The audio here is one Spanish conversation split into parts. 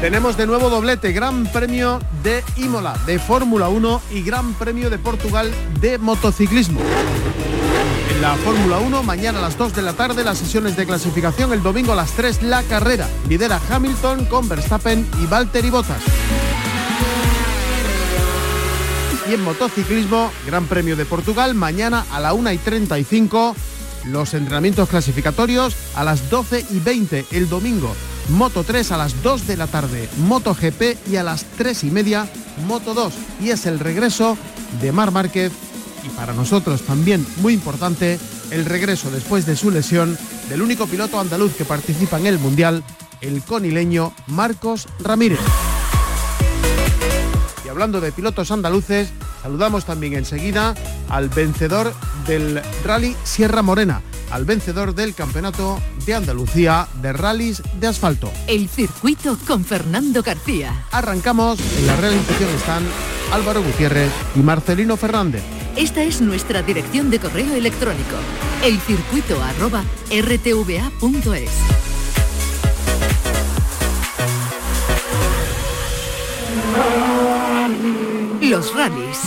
Tenemos de nuevo doblete, Gran Premio de Imola, de Fórmula 1 y Gran Premio de Portugal de motociclismo. En la Fórmula 1, mañana a las 2 de la tarde las sesiones de clasificación, el domingo a las 3 la carrera. Lidera Hamilton con Verstappen y Valtteri Bottas. Y en motociclismo, Gran Premio de Portugal, mañana a la 1 y 35 los entrenamientos clasificatorios a las 12 y 20 el domingo. Moto 3 a las 2 de la tarde, Moto GP y a las 3 y media Moto 2. Y es el regreso de Mar Márquez y para nosotros también muy importante el regreso después de su lesión del único piloto andaluz que participa en el Mundial, el conileño Marcos Ramírez. Y hablando de pilotos andaluces, saludamos también enseguida al vencedor del Rally Sierra Morena al vencedor del Campeonato de Andalucía de Rallys de Asfalto. El circuito con Fernando García. Arrancamos, en la realización están Álvaro Gutiérrez y Marcelino Fernández. Esta es nuestra dirección de correo electrónico, elcircuito@rtva.es. Los rallies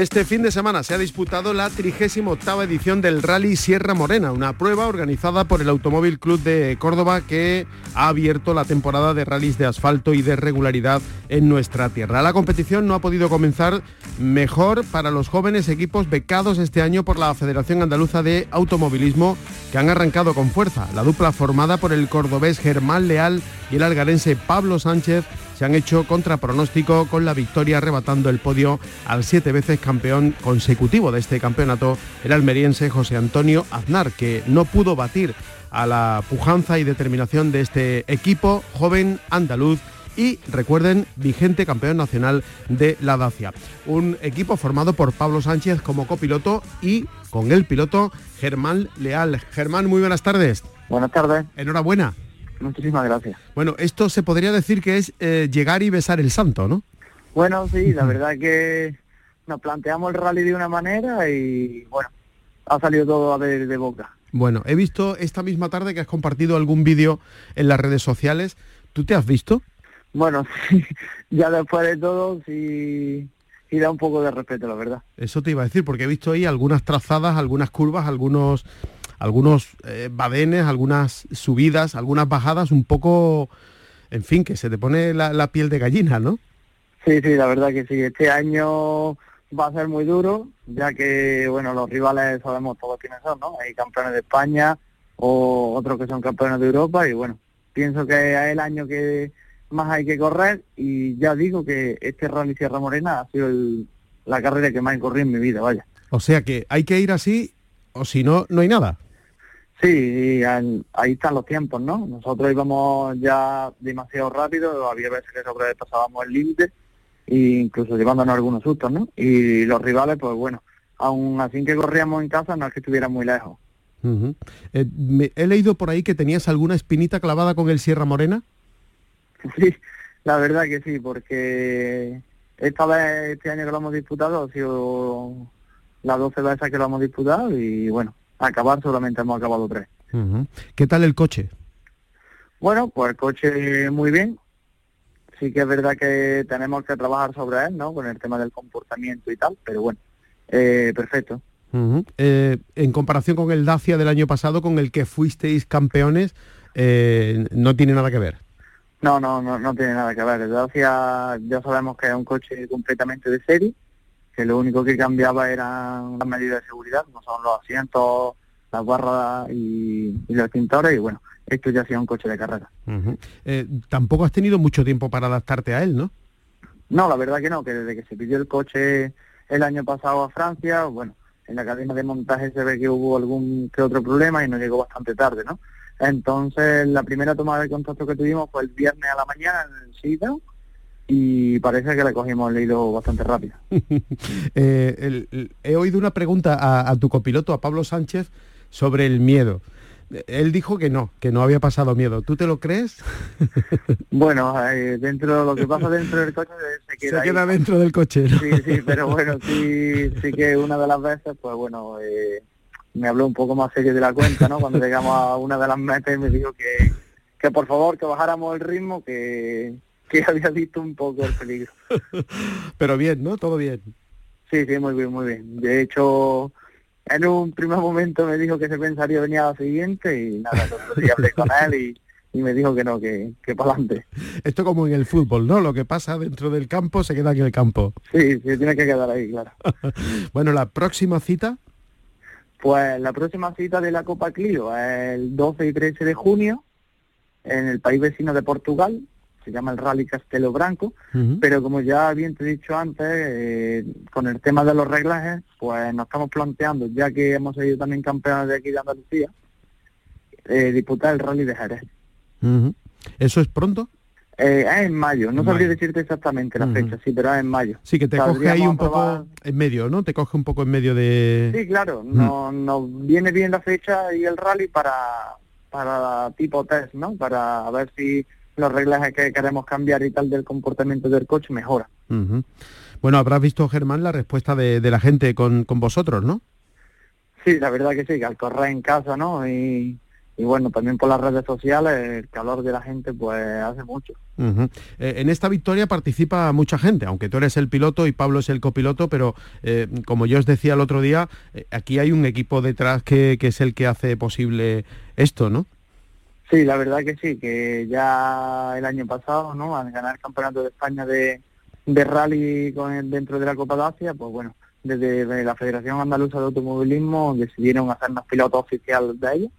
Este fin de semana se ha disputado la 38 edición del Rally Sierra Morena, una prueba organizada por el Automóvil Club de Córdoba que ha abierto la temporada de rallies de asfalto y de regularidad en nuestra tierra. La competición no ha podido comenzar mejor para los jóvenes equipos becados este año por la Federación Andaluza de Automovilismo que han arrancado con fuerza. La dupla formada por el cordobés Germán Leal y el algarense Pablo Sánchez se han hecho contra pronóstico con la victoria arrebatando el podio al siete veces campeón consecutivo de este campeonato, el almeriense José Antonio Aznar, que no pudo batir a la pujanza y determinación de este equipo joven andaluz y recuerden, vigente campeón nacional de la Dacia. Un equipo formado por Pablo Sánchez como copiloto y con el piloto Germán Leal. Germán, muy buenas tardes. Buenas tardes. Enhorabuena. Muchísimas gracias. Bueno, esto se podría decir que es eh, llegar y besar el santo, ¿no? Bueno, sí, la verdad que nos planteamos el rally de una manera y bueno, ha salido todo a ver de boca. Bueno, he visto esta misma tarde que has compartido algún vídeo en las redes sociales. ¿Tú te has visto? Bueno, sí, ya después de todo, sí, sí da un poco de respeto, la verdad. Eso te iba a decir, porque he visto ahí algunas trazadas, algunas curvas, algunos algunos eh, badenes, algunas subidas, algunas bajadas un poco, en fin, que se te pone la, piel de gallina, ¿no? Sí, sí, la verdad que sí. Este año va a ser muy duro, ya que, bueno, los rivales sabemos todos quiénes son, ¿no? Hay campeones de España o otros que son campeones de Europa y, bueno, pienso que es el año que más hay que correr y ya digo que este Rally Sierra Morena ha sido la carrera que más he corrido en mi vida, vaya. O sea que hay que ir así o si no, no hay nada. Sí, ahí están los tiempos, ¿no? Nosotros íbamos ya demasiado rápido, había veces que sobrepasábamos el límite, e incluso llevándonos algunos sustos, ¿no? Y los rivales, pues bueno, aún así que corríamos en casa, no es que estuviera muy lejos. Eh, he leído por ahí que tenías alguna espinita clavada con el Sierra Morena. Sí, la verdad que sí, porque esta vez, este año que lo hemos disputado, ha sido las 12 veces que lo hemos disputado y bueno, acabar solamente hemos acabado tres. ¿Qué tal el coche? Bueno, pues el coche muy bien. Sí que es verdad que tenemos que trabajar sobre él, ¿no? Con el tema del comportamiento y tal, pero bueno, eh, perfecto. Eh, en comparación con el Dacia del año pasado, con el que fuisteis campeones, eh, no tiene nada que ver. No, no, no, no tiene nada que ver. El Dacia ya sabemos que es un coche completamente de serie que lo único que cambiaba eran las medidas de seguridad, no son los asientos, las barras y, los pintores, y bueno, esto ya sea un coche de carrera. Eh, tampoco has tenido mucho tiempo para adaptarte a él, ¿no? No, la verdad que no, que desde que se pidió el coche el año pasado a Francia, bueno, en la cadena de montaje se ve que hubo algún que otro problema y nos llegó bastante tarde, ¿no? Entonces, la primera toma de contacto que tuvimos fue el viernes a la mañana en el sitio y parece que le cogimos el hilo bastante rápido. Eh, he oído una pregunta a, tu copiloto, a Pablo Sánchez, sobre el miedo. Él dijo que no, que no había pasado miedo. ¿Tú te lo crees? Bueno, eh, dentro de lo que pasa dentro del coche se queda, se queda dentro del coche. Sí, sí, pero bueno, sí, sí que una de las veces, pues bueno, eh, me habló un poco más serio de la cuenta, ¿no? Cuando llegamos a una de las metas y me dijo que, que por favor que bajáramos el ritmo, que, que había visto un poco el peligro. Pero bien, ¿no? Todo bien. Sí, sí, muy bien, muy bien. De hecho, en un primer momento me dijo que se pensaría venir a la siguiente y nada, hablé con él y, me dijo que no, que, que para adelante. Esto como en el fútbol, ¿no? Lo que pasa dentro del campo se queda en el campo. Sí, sí, tiene que quedar ahí, claro. bueno, la próxima cita. Pues la próxima cita de la Copa Clio es el 12 y 13 de junio en el país vecino de Portugal, se llama el Rally Castelo Branco, pero como ya bien te he dicho antes, eh, con el tema de los reglajes, pues nos estamos planteando, ya que hemos sido también campeones de aquí de Andalucía, eh, disputar el Rally de Jerez. ¿Eso es pronto? Eh, es en mayo, no sabría decirte exactamente la fecha, sí, pero es en mayo. Sí, que te coge ahí un poco en medio, ¿no? Te coge un poco en medio de... Sí, claro, no, nos viene bien la fecha y el rally para, para tipo test, ¿no? Para ver si los reglas que queremos cambiar y tal del comportamiento del coche mejora. Bueno, habrás visto, Germán, la respuesta de, la gente con, con, vosotros, ¿no? Sí, la verdad que sí, que al correr en casa, ¿no? Y, bueno, también por las redes sociales, el calor de la gente pues hace mucho. Eh, en esta victoria participa mucha gente, aunque tú eres el piloto y Pablo es el copiloto, pero eh, como yo os decía el otro día, eh, aquí hay un equipo detrás que, que es el que hace posible esto, ¿no? Sí, la verdad que sí, que ya el año pasado, ¿no? Al ganar el campeonato de España de, rally con dentro de la Copa de Asia, pues bueno, desde la Federación Andaluza de Automovilismo decidieron hacernos piloto oficial de ellos.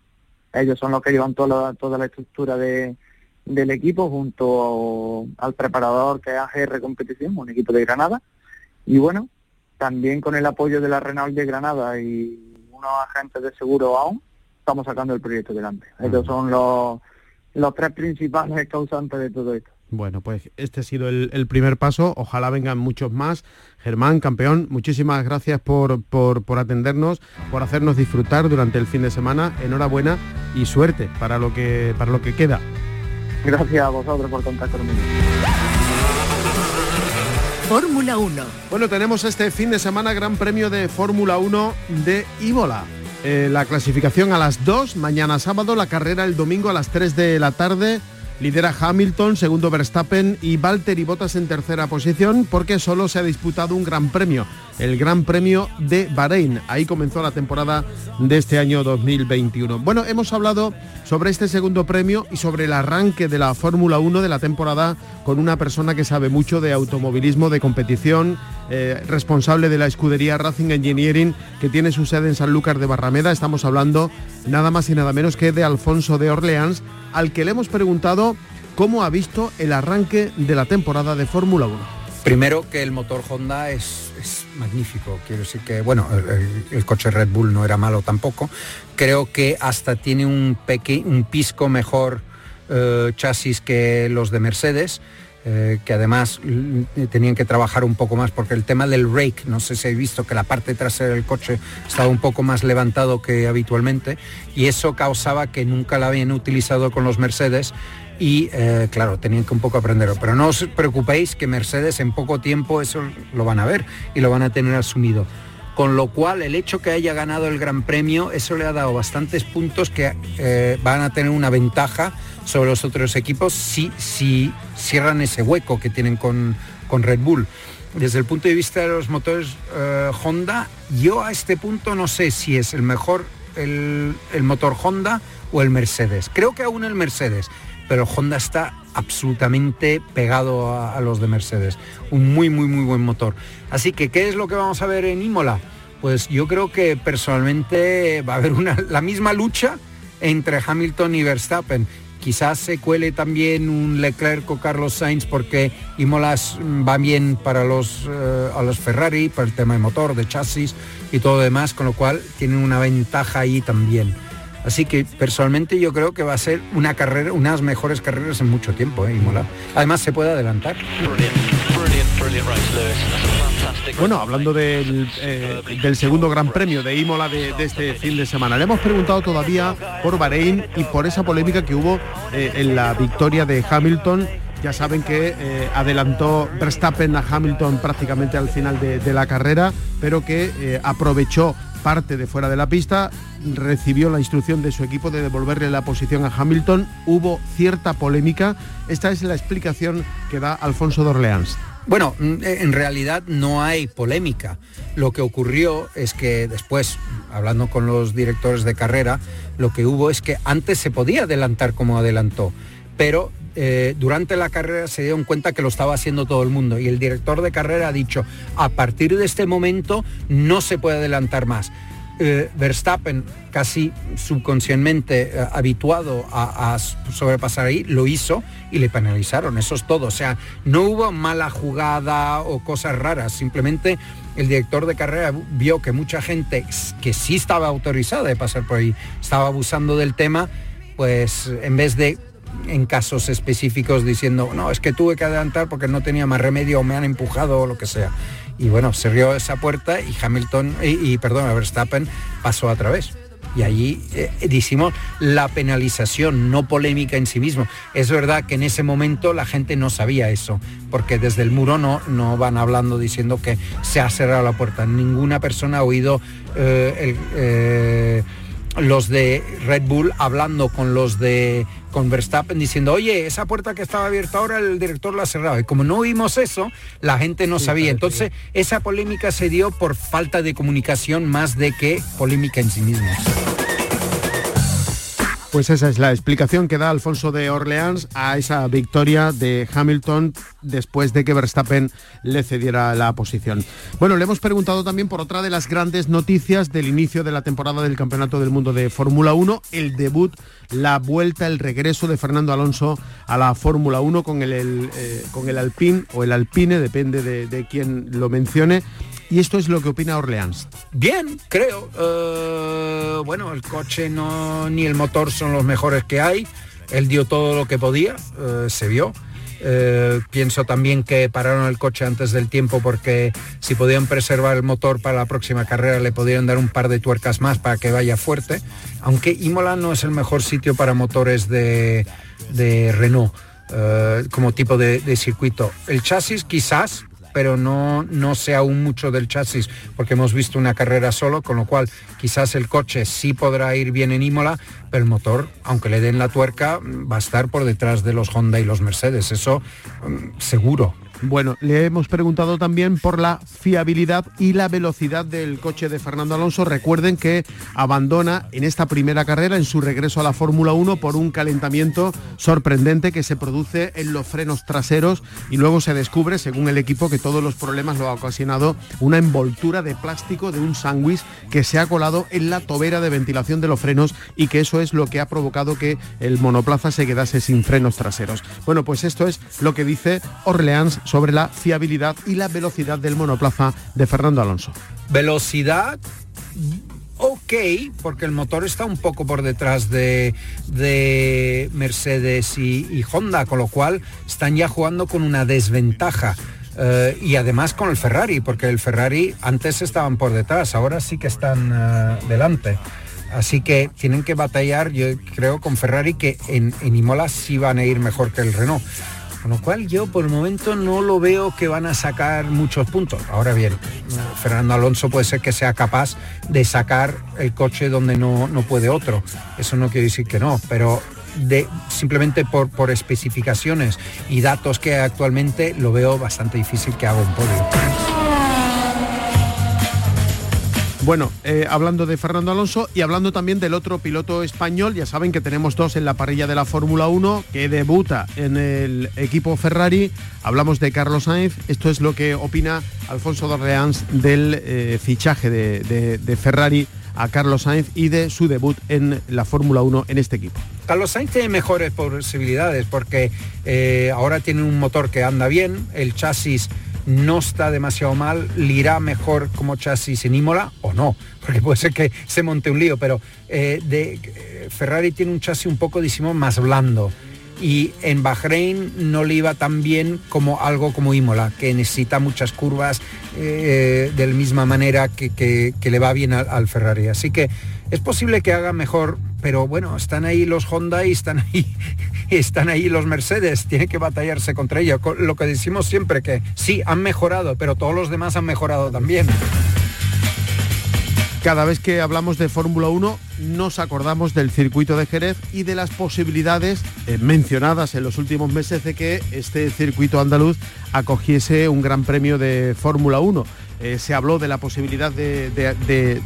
Ellos son los que llevan toda, toda la estructura de, del equipo junto al preparador que es AGR Competición, un equipo de Granada. Y bueno, también con el apoyo de la Renault de Granada y unos agentes de seguro aún, estamos sacando el proyecto delante. Estos son los, los tres principales causantes de todo esto. Bueno, pues este ha sido el, primer paso, ojalá vengan muchos más. Germán, campeón, muchísimas gracias por, por, por, atendernos, por hacernos disfrutar durante el fin de semana. Enhorabuena y suerte para lo que, para lo que queda. Gracias a vosotros por contar conmigo. Fórmula 1. Bueno, tenemos este fin de semana Gran Premio de Fórmula 1 de Imola. Eh, la clasificación a las 2, mañana sábado, la carrera el domingo a las 3 de la tarde. Lidera Hamilton, segundo Verstappen y Valtteri Bottas en tercera posición porque solo se ha disputado un gran premio, el Gran Premio de Bahrein. Ahí comenzó la temporada de este año 2021. Bueno, hemos hablado sobre este segundo premio y sobre el arranque de la Fórmula 1 de la temporada con una persona que sabe mucho de automovilismo, de competición, eh, responsable de la escudería Racing Engineering que tiene su sede en Sanlúcar de Barrameda. Estamos hablando nada más y nada menos que de Alfonso de Orleans, al que le hemos preguntado cómo ha visto el arranque de la temporada de Fórmula 1. Primero que el motor Honda es, magnífico, quiero decir que, bueno, el, coche Red Bull no era malo tampoco, creo que hasta tiene un, pisco mejor eh, chasis que los de Mercedes, eh, que además tenían que trabajar un poco más porque el tema del rake, no sé si habéis visto que la parte trasera del coche estaba un poco más levantado que habitualmente y eso causaba que nunca la habían utilizado con los Mercedes y eh, claro, tenían que un poco aprenderlo. Pero no os preocupéis que Mercedes en poco tiempo eso lo van a ver y lo van a tener asumido. Con lo cual el hecho que haya ganado el Gran Premio, eso le ha dado bastantes puntos que eh, van a tener una ventaja sobre los otros equipos si, si cierran ese hueco que tienen con, con Red Bull. Desde el punto de vista de los motores eh, Honda, yo a este punto no sé si es el mejor el, motor Honda o el Mercedes. Creo que aún el Mercedes, pero Honda está absolutamente pegado a, los de Mercedes. Un muy, muy, muy buen motor. Así que, ¿qué es lo que vamos a ver en Imola? Pues yo creo que personalmente va a haber una, la misma lucha entre Hamilton y Verstappen quizás se cuele también un Leclerc o Carlos Sainz porque Imola va bien para los, eh, a los Ferrari, para el tema de motor, de chasis y todo demás, con lo cual tienen una ventaja ahí también. Así que personalmente yo creo que va a ser una carrera, unas mejores carreras en mucho tiempo, ¿eh? Imola. Además se puede adelantar. Bueno, hablando del, eh, segundo Gran Premio de Imola de, este fin de semana, le hemos preguntado todavía por Bahrein y por esa polémica que hubo eh, en la victoria de Hamilton. Ya saben que adelantó Verstappen a Hamilton prácticamente al final de la carrera, pero que aprovechó parte de fuera de la pista, recibió la instrucción de su equipo de devolverle la posición a Hamilton. Hubo cierta polémica. Esta es la explicación que da Alfonso de Orleans. Bueno, mm, eh, en realidad no hay polémica. Lo que ocurrió es que después, hablando con los directores de carrera, lo que hubo es que antes se podía adelantar como adelantó, pero eh, durante la carrera se dieron cuenta que lo estaba haciendo todo el mundo y el director de carrera ha dicho, a partir de este momento no se puede adelantar más. Eh, Verstappen, casi subconscientemente eh, habituado a, sobrepasar ahí, lo hizo y le penalizaron, eso es todo. O sea, no hubo mala jugada o cosas raras, simplemente el director de carrera vio que mucha gente que sí estaba autorizada de pasar por ahí estaba abusando del tema, pues en vez de en casos específicos diciendo, no, es que tuve que adelantar porque no tenía más remedio o me han empujado o lo que sea y bueno, abrió esa puerta y Hamilton, y, perdón, Verstappen pasó a través. Y allí eh, la penalización, no polémica en sí mismo. Es verdad que en ese momento la gente no sabía eso, porque desde el muro no, no van hablando diciendo que se ha cerrado la puerta. Ninguna persona ha oído eh, el, eh, los de Red Bull hablando con los de con Verstappen diciendo, oye, esa puerta que estaba abierta ahora el director la ha cerrado. Y como no vimos eso, la gente no sabía. Entonces, esa polémica se dio por falta de comunicación más de que polémica en sí misma. Pues esa es la explicación que da Alfonso de Orleans a esa victoria de Hamilton después de que Verstappen le cediera la posición. Bueno, le hemos preguntado también por otra de las grandes noticias del inicio de la temporada del Campeonato del Mundo de Fórmula 1, el debut, la vuelta, el regreso de Fernando Alonso a la Fórmula 1 con el, eh, con el Alpine o el Alpine, depende de, de quién lo mencione. Y esto es lo que opina Orleans. Bien, creo. Eh, bueno, el coche no, ni el motor son los mejores que hay. Él dio todo lo que podía, eh, se vio. Eh, pienso también que pararon el coche antes del tiempo porque si podían preservar el motor para la próxima carrera le podrían dar un par de tuercas más para que vaya fuerte. Aunque Imola no es el mejor sitio para motores de, Renault como tipo de circuito. El chasis quizás, pero no, no sé aún mucho del chasis porque hemos visto una carrera solo, con lo cual quizás el coche sí podrá ir bien en Imola, pero el motor, aunque le den la tuerca, va a estar por detrás de los Honda y los Mercedes, eso mm, seguro. Bueno, le hemos preguntado también por la fiabilidad y la velocidad del coche de Fernando Alonso. Recuerden que abandona en esta primera carrera, en su regreso a la Fórmula 1, por un calentamiento sorprendente que se produce en los frenos traseros y luego se descubre, según el equipo, que todos los problemas lo ha ocasionado una envoltura de plástico de un sándwich que se ha colado en la tobera de ventilación de los frenos y que eso es lo que ha provocado que el monoplaza se quedase sin frenos traseros. Bueno, pues esto es lo que dice Orleans sobre la fiabilidad y la velocidad del monoplaza de Fernando Alonso. Velocidad ok, porque el motor está un poco por detrás de, Mercedes y, Honda, con lo cual están ya jugando con una desventaja. Eh, y además con el Ferrari, porque el Ferrari antes estaban por detrás, ahora sí que están eh, delante. Así que tienen que batallar, yo creo, con Ferrari, que en, en Imola sí van a ir mejor que el Renault. Con lo cual yo por el momento no lo veo que van a sacar muchos puntos. Ahora bien, Fernando Alonso puede ser que sea capaz de sacar el coche donde no, no puede otro. Eso no quiere decir que no, pero de, simplemente por, por especificaciones y datos que actualmente lo veo bastante difícil que haga un podio. Bueno, eh, hablando de Fernando Alonso y hablando también del otro piloto español, ya saben que tenemos dos en la parrilla de la Fórmula 1 que debuta en el equipo Ferrari. Hablamos de Carlos Sainz. Esto es lo que opina Alfonso Dorleans del eh, fichaje de, Ferrari a Carlos Sainz y de su debut en la Fórmula 1 en este equipo. Carlos Sainz tiene mejores posibilidades porque eh, ahora tiene un motor que anda bien, el chasis no está demasiado mal, le irá mejor como chasis en Imola o no, porque puede ser que se monte un lío, pero eh, de, eh, Ferrari tiene un chasis un poco, decimos, más blando y en Bahrein no le iba tan bien como algo como Imola, que necesita muchas curvas eh, de la misma manera que, le va bien al, Ferrari. Así que es posible que haga mejor, pero bueno, están ahí los Honda y están ahí, están ahí los Mercedes, tiene que batallarse contra ellos. Lo que decimos siempre, que sí, han mejorado, pero todos los demás han mejorado también. Cada vez que hablamos de Fórmula 1 nos acordamos del circuito de Jerez y de las posibilidades eh, mencionadas en los últimos meses de que este circuito andaluz acogiese un gran premio de Fórmula 1. Eh, se habló de la posibilidad de,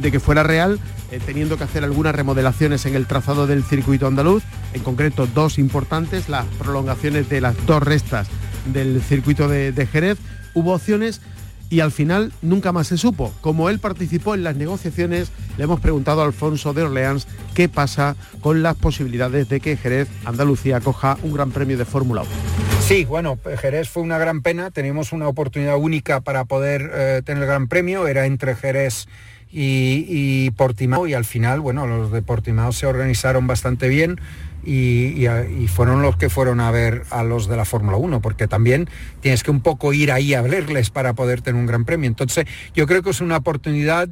que fuera real, eh, teniendo que hacer algunas remodelaciones en el trazado del circuito andaluz, en concreto dos importantes, las prolongaciones de las dos restas del circuito de Jerez. Hubo opciones y al final nunca más se supo. Como él participó en las negociaciones, le hemos preguntado a Alfonso de Orleans qué pasa con las posibilidades de que Jerez, Andalucía, coja un gran premio de Fórmula 1. Sí, bueno, Jerez fue una gran pena, teníamos una oportunidad única para poder eh, tener el gran premio, era entre Jerez y, Portimao y al final, bueno, los de Portimao se organizaron bastante bien y, fueron los que fueron a ver a los de la Fórmula 1, porque también tienes que un poco ir ahí a verles para poder tener un gran premio. Entonces, yo creo que es una oportunidad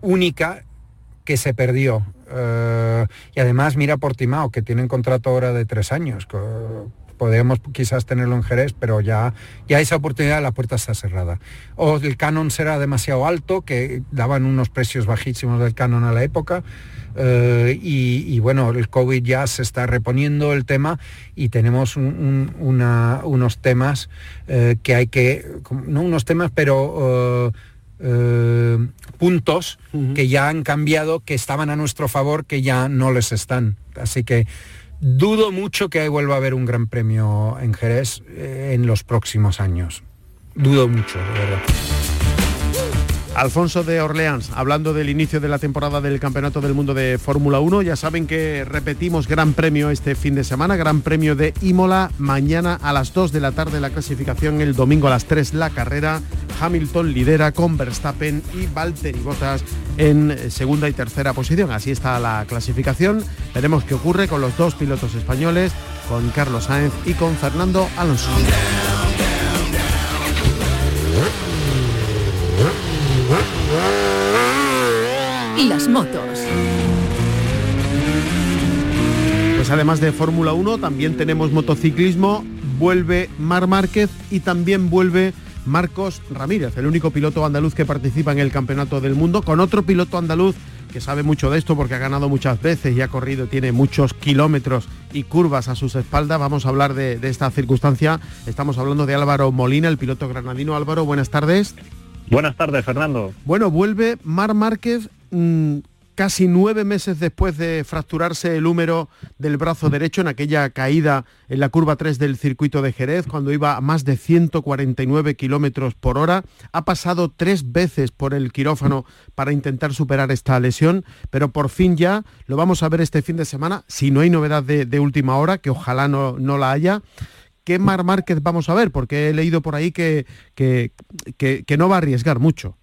única que se perdió. Eh, y además, mira Portimao, que tienen contrato ahora de tres años. Podríamos quizás tenerlo en Jerez, pero ya, ya esa oportunidad la puerta está cerrada. O el canon será demasiado alto, que daban unos precios bajísimos del canon a la época. Eh, y, bueno, el COVID ya se está reponiendo el tema y tenemos unos temas eh, que hay que, no unos temas, pero... Eh, puntos que ya han cambiado, que estaban a nuestro favor, que ya no les están. Así que dudo mucho que vuelva a haber un gran premio en Jerez en los próximos años. Dudo mucho, de verdad. Alfonso de Orleans, hablando del inicio de la temporada del Campeonato del Mundo de Fórmula 1, ya saben que repetimos Gran Premio este fin de semana, Gran Premio de Imola, mañana a las 2 de la tarde la clasificación, el domingo a las 3 la carrera, Hamilton lidera con Verstappen y Valtteri Bottas en segunda y tercera posición. Así está la clasificación, veremos qué ocurre con los dos pilotos españoles, con Carlos Sáenz y con Fernando Alonso. Las motos. Pues además de Fórmula 1, también tenemos motociclismo, vuelve Mar Márquez y también vuelve Marcos Ramírez, el único piloto andaluz que participa en el Campeonato del Mundo, con otro piloto andaluz que sabe mucho de esto porque ha ganado muchas veces y ha corrido, tiene muchos kilómetros y curvas a sus espaldas. Vamos a hablar de, esta circunstancia. Estamos hablando de Álvaro Molina, el piloto granadino. Álvaro, buenas tardes. Buenas tardes, Fernando. Bueno, vuelve Mar Márquez Mm, casi nueve meses después de fracturarse el húmero del brazo derecho en aquella caída en la curva 3 del circuito de Jerez, cuando iba a más de 149 kilómetros por hora. Ha pasado tres veces por el quirófano para intentar superar esta lesión, pero por fin ya lo vamos a ver este fin de semana, si no hay novedad de, última hora, que ojalá no, no la haya. ¿Qué Mar Márquez vamos a ver? Porque he leído por ahí que, que, que no va a arriesgar mucho.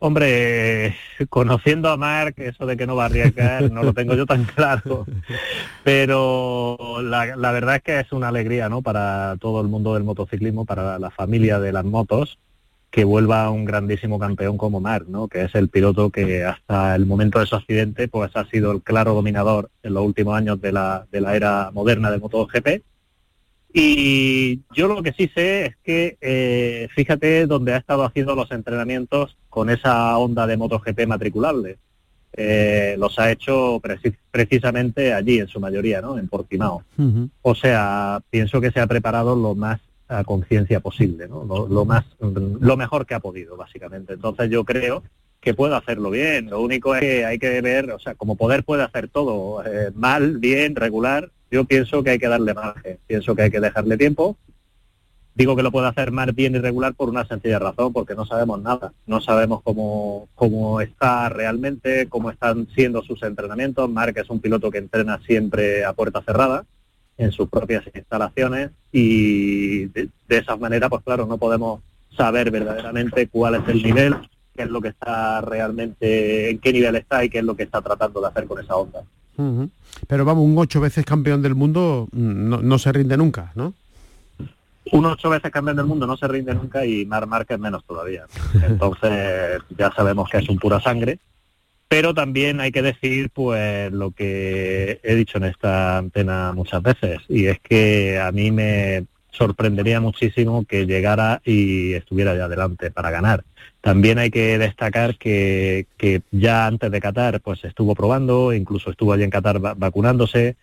Hombre, conociendo a Marc, eso de que no va a arriesgar, no lo tengo yo tan claro. Pero la, verdad es que es una alegría, ¿no? Para todo el mundo del motociclismo, para la familia de las motos, que vuelva un grandísimo campeón como Marc, ¿no? Que es el piloto que hasta el momento de su accidente, pues ha sido el claro dominador en los últimos años de la, de la era moderna de MotoGP y yo lo que sí sé es que, eh, fíjate donde ha estado haciendo los entrenamientos con esa onda de MotoGP matriculable. Eh, los ha hecho precisamente allí, en su mayoría, ¿no? En Portimao. O sea, pienso que se ha preparado lo más a conciencia posible, ¿no? Lo, más, lo mejor que ha podido, básicamente. Entonces yo creo que puede hacerlo bien. Lo único es que hay que ver, o sea, como poder puede hacer todo, eh, mal, bien, regular, yo pienso que hay que darle margen, pienso que hay que dejarle tiempo Digo que lo puede hacer más bien irregular por una sencilla razón, porque no sabemos nada. No sabemos cómo, cómo está realmente, cómo están siendo sus entrenamientos. Mark es un piloto que entrena siempre a puerta cerrada en sus propias instalaciones y de esa manera, pues claro, no podemos saber verdaderamente cuál es el nivel, qué es lo que está realmente, en qué nivel está y qué es lo que está tratando de hacer con esa onda. Pero vamos, un ocho veces campeón del mundo mm, no, no se rinde nunca, ¿no? un ocho veces campeón del mundo no se rinde nunca y Mar Márquez menos todavía. Entonces ya sabemos que es un pura sangre. Pero también hay que decir pues lo que he dicho en esta antena muchas veces y es que a mí me sorprendería muchísimo que llegara y estuviera ya adelante para ganar. También hay que destacar que, que ya antes de Qatar pues estuvo probando, incluso estuvo allí en Qatar vacunándose,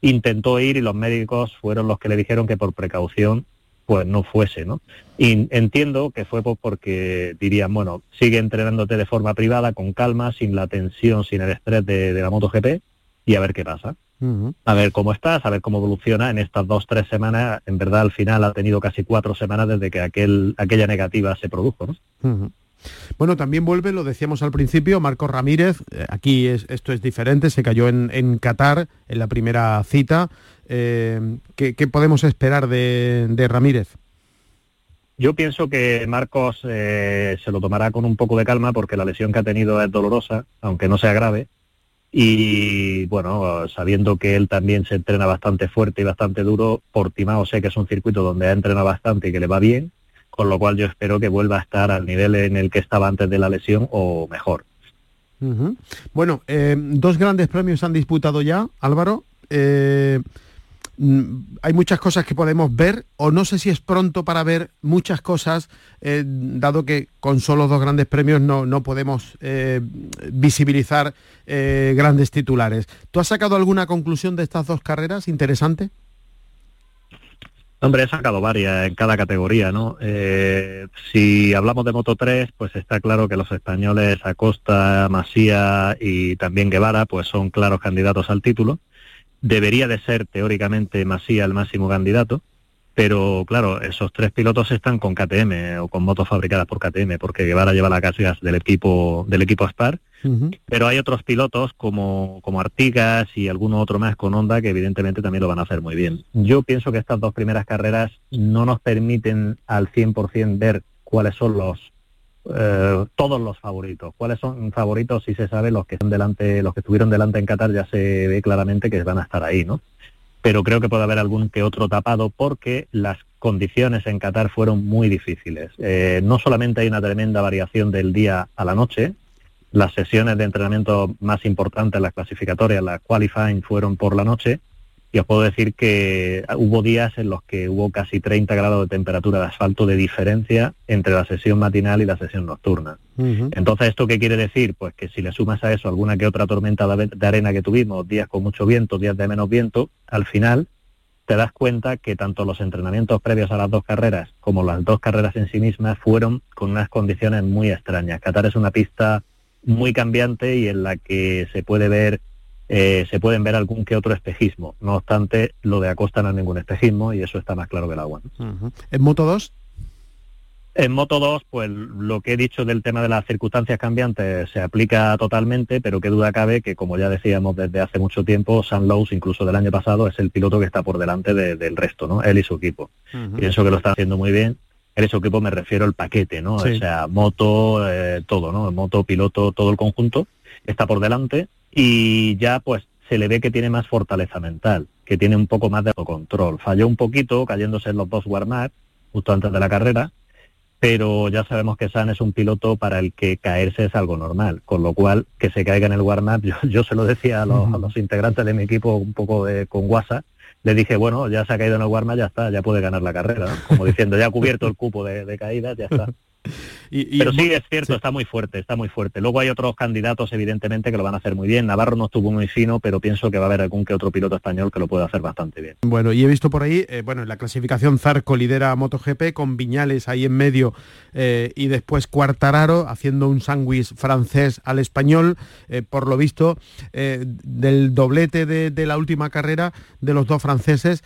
intentó ir y los médicos fueron los que le dijeron que por precaución pues no fuese, ¿no? Y entiendo que fue porque dirían, bueno, sigue entrenándote de forma privada, con calma, sin la tensión, sin el estrés de, la MotoGP y a ver qué pasa. A ver cómo estás, a ver cómo evoluciona en estas dos, tres semanas. En verdad, al final ha tenido casi cuatro semanas desde que aquel, aquella negativa se produjo, ¿no? Bueno, también vuelve, lo decíamos al principio, Marcos Ramírez, eh, aquí esto es diferente, se cayó en, en Qatar en la primera cita, eh, ¿qué, podemos esperar de, Ramírez? Yo pienso que Marcos eh, se lo tomará con un poco de calma porque la lesión que ha tenido es dolorosa, aunque no sea grave. Y bueno, sabiendo que él también se entrena bastante fuerte y bastante duro, Portimao sé que es un circuito donde ha entrenado bastante y que le va bien, con lo cual yo espero que vuelva a estar al nivel en el que estaba antes de la lesión o mejor. Bueno, eh, dos grandes premios han disputado ya, Álvaro. Mm, hay muchas cosas que podemos ver, o no sé si es pronto para ver muchas cosas, eh, dado que con solo dos grandes premios no, no podemos eh, visibilizar eh, grandes titulares. ¿Tú has sacado alguna conclusión de estas dos carreras interesante? Hombre, he sacado varias en cada categoría, ¿no? si hablamos de Moto 3, pues está claro que los españoles Acosta, Masía y también Guevara, pues son claros candidatos al título debería de ser teóricamente Masía el máximo candidato, pero claro, esos tres pilotos están con KTM o con motos fabricadas por KTM, porque Guevara lleva la casa del equipo del equipo Aspar, pero hay otros pilotos como, como Artigas y alguno otro más con Honda que evidentemente también lo van a hacer muy bien. Yo pienso que estas dos primeras carreras no nos permiten al 100% ver cuáles son los eh, todos los favoritos. ¿Cuáles son favoritos? Si se sabe, los que delante, los que estuvieron delante en Qatar ya se ve claramente que van a estar ahí, ¿no? Pero creo que puede haber algún que otro tapado porque las condiciones en Qatar fueron muy difíciles. Eh, no solamente hay una tremenda variación del día a la noche, las sesiones de entrenamiento más importantes, las clasificatorias, las qualifying, fueron por la noche, y os puedo decir que hubo días en los que hubo casi 30 grados de temperatura de asfalto de diferencia entre la sesión matinal y la sesión nocturna. Entonces, ¿esto qué quiere decir? Pues que si le sumas a eso alguna que otra tormenta de arena que tuvimos, días con mucho viento, días de menos viento, al final te das cuenta que tanto los entrenamientos previos a las dos carreras como las dos carreras en sí mismas fueron con unas condiciones muy extrañas. Qatar es una pista muy cambiante y en la que se puede ver eh, se pueden ver algún que otro espejismo. No obstante, lo de Acosta no es ningún espejismo y eso está más claro que el agua. ¿En Moto 2? En Moto 2, pues lo que he dicho del tema de las circunstancias cambiantes se aplica totalmente, pero qué duda cabe que, como ya decíamos desde hace mucho tiempo, San Lowe's, incluso del año pasado, es el piloto que está por delante del resto, ¿no? Él y su equipo. Pienso que lo está haciendo muy bien. Él y su equipo me refiero al paquete, ¿no? O sea, moto, eh, todo, ¿no? Moto, piloto, todo el conjunto está por delante y ya pues se le ve que tiene más fortaleza mental, que tiene un poco más de control. Falló un poquito cayéndose en los dos warm justo antes de la carrera, pero ya sabemos que San es un piloto para el que caerse es algo normal, con lo cual que se caiga en el warm-up, yo, se lo decía a los, integrantes de mi equipo un poco de, con WhatsApp, le dije, bueno, ya se ha caído en el warm ya está, ya puede ganar la carrera, como diciendo, ya ha cubierto el cupo de, de caídas, ya está. Pero sí, es cierto, está muy fuerte, está muy fuerte. Luego hay otros candidatos, evidentemente, que lo van a hacer muy bien. Navarro no estuvo muy fino, pero pienso que va a haber algún que otro piloto español que lo puede hacer bastante bien. Bueno, y he visto por ahí, eh, bueno, en la clasificación Zarco lidera MotoGP con Viñales ahí en medio eh, y después Cuartararo haciendo un sándwich francés al español. Eh, por lo visto, del doblete de, la última carrera de los dos franceses,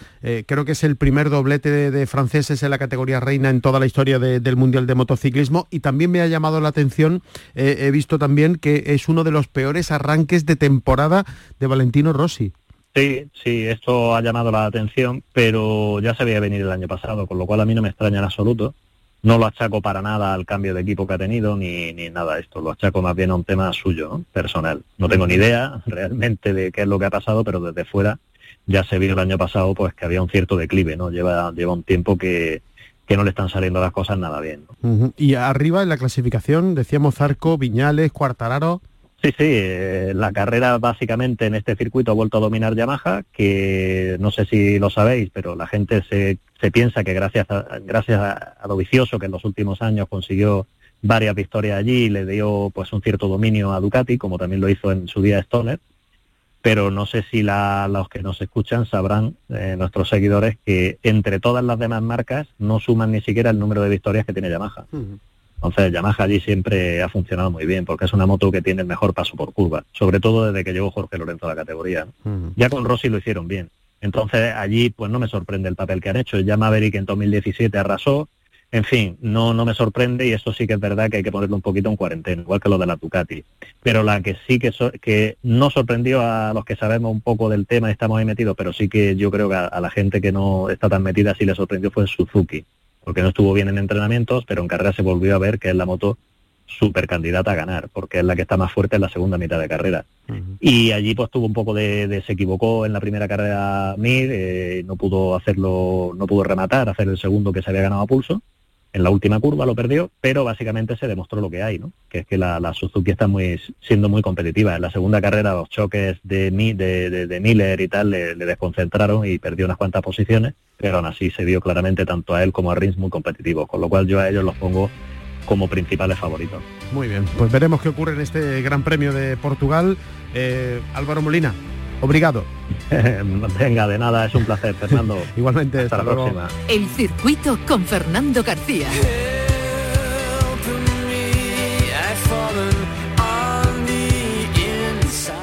creo que es el primer doblete de, franceses en la categoría reina en toda la historia del Mundial de Motociclismo y también me ha llamado la atención, he visto también que es uno de los peores arranques de temporada de Valentino Rossi. Sí, sí, esto ha llamado la atención, pero ya se veía venir el año pasado, con lo cual a mí no me extraña en absoluto. No lo achaco para nada al cambio de equipo que ha tenido ni, ni nada esto, lo achaco más bien a un tema suyo, personal. No tengo ni idea realmente de qué es lo que ha pasado, pero desde fuera ya se vio el año pasado pues que había un cierto declive, ¿no? Lleva, lleva un tiempo que, que no le están saliendo las cosas nada bien. Y arriba en la clasificación decíamos Zarco, Viñales, Cuartararo. Sí, sí, eh, la carrera básicamente en este circuito ha vuelto a dominar Yamaha, que no sé si lo sabéis, pero la gente se, se piensa que gracias a, gracias a, lo vicioso que en los últimos años consiguió varias victorias allí y le dio pues un cierto dominio a Ducati, como también lo hizo en su día Stoner, pero no sé si los que nos escuchan sabrán, eh, nuestros seguidores, que entre todas las demás marcas no suman ni siquiera el número de victorias que tiene Yamaha. Entonces, Yamaha allí siempre ha funcionado muy bien, porque es una moto que tiene el mejor paso por curva, sobre todo desde que llegó Jorge Lorenzo a la categoría. Ya con Rossi lo hicieron bien. Entonces, allí pues no me sorprende el papel que han hecho. Ya Maverick en 2017 arrasó, en fin, no, no me sorprende y esto sí que es verdad que hay que ponerlo un poquito en cuarentena, igual que lo de la Ducati. Pero la que sí que, que no sorprendió a los que sabemos un poco del tema y estamos ahí metidos, pero sí que yo creo que a, la gente que no está tan metida sí le sorprendió fue Suzuki porque no estuvo bien en entrenamientos, pero en carrera se volvió a ver que es la moto súper candidata a ganar, porque es la que está más fuerte en la segunda mitad de carrera. Y allí pues tuvo un poco de, se equivocó en la primera carrera Mir, eh, no pudo hacerlo, no pudo rematar, hacer el segundo que se había ganado a pulso, en la última curva lo perdió, pero básicamente se demostró lo que hay, ¿no? Que es que la, Suzuki está muy siendo muy competitiva. En la segunda carrera los choques de, de, de, Miller y tal le, desconcentraron y perdió unas cuantas posiciones, pero aún así se vio claramente tanto a él como a Rins muy competitivos, con lo cual yo a ellos los pongo como principales favoritos. Muy bien, pues veremos qué ocurre en este Gran Premio de Portugal. Eh, Álvaro Molina, Obrigado. Venga, de nada, es un placer, Fernando. Igualmente, hasta, la próxima. El circuito con Fernando García.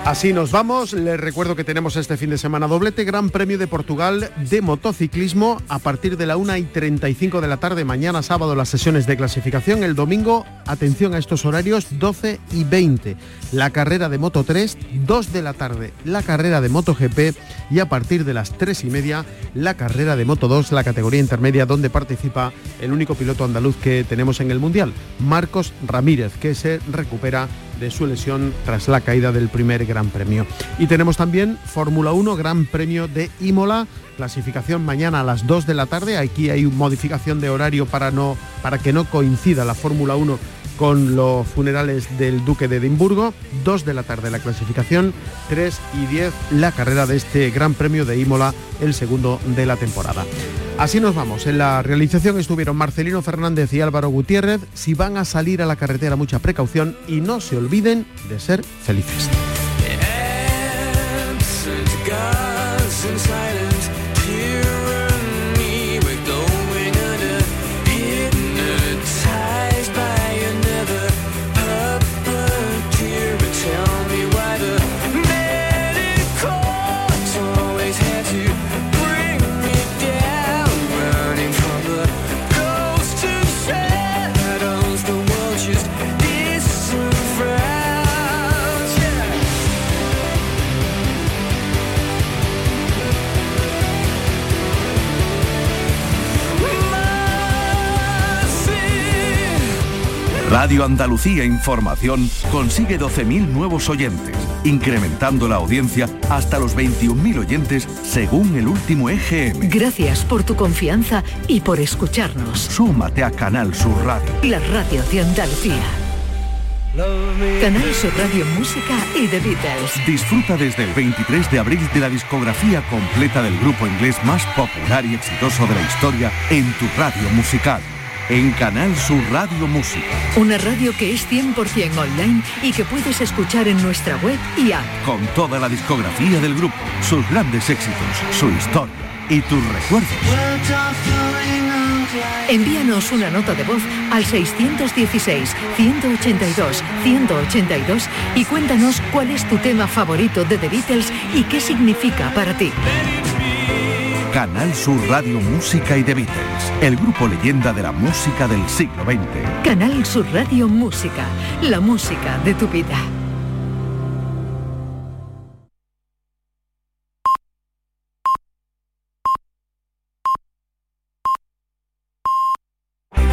Así nos vamos. Les recuerdo que tenemos este fin de semana doblete Gran Premio de Portugal de motociclismo a partir de la 1 y 35 de la tarde. Mañana sábado las sesiones de clasificación. El domingo, atención a estos horarios, 12 y 20. La carrera de Moto 3, 2 de la tarde. La carrera de Moto GP y a partir de las 3 y media la carrera de Moto 2, la categoría intermedia donde participa el único piloto andaluz que tenemos en el Mundial, Marcos Ramírez, que se recupera de su lesión tras la caída del primer Gran Premio. Y tenemos también Fórmula 1, Gran Premio de Imola, clasificación mañana a las 2 de la tarde. Aquí hay una modificación de horario para, no, para que no coincida la Fórmula 1 con los funerales del Duque de Edimburgo. 2 de la tarde la clasificación, 3 y 10 la carrera de este Gran Premio de Imola, el segundo de la temporada. Así nos vamos. En la realización estuvieron Marcelino Fernández y Álvaro Gutiérrez. Si van a salir a la carretera, mucha precaución y no se olviden de ser felices. Radio Andalucía Información consigue 12.000 nuevos oyentes, incrementando la audiencia hasta los 21.000 oyentes según el último EGM. Gracias por tu confianza y por escucharnos. Súmate a Canal Sur Radio. La radio de Andalucía. Canal Sur Radio Música y The Beatles. Disfruta desde el 23 de abril de la discografía completa del grupo inglés más popular y exitoso de la historia en tu radio musical. En Canal Sur Radio Música. Una radio que es 100% online y que puedes escuchar en nuestra web y app. Con toda la discografía del grupo, sus grandes éxitos, su historia y tus recuerdos. Envíanos una nota de voz al 616-182-182 y cuéntanos cuál es tu tema favorito de The Beatles y qué significa para ti. Canal Sur Radio Música y The Beatles, el grupo leyenda de la música del siglo XX. Canal Sur Radio Música, la música de tu vida.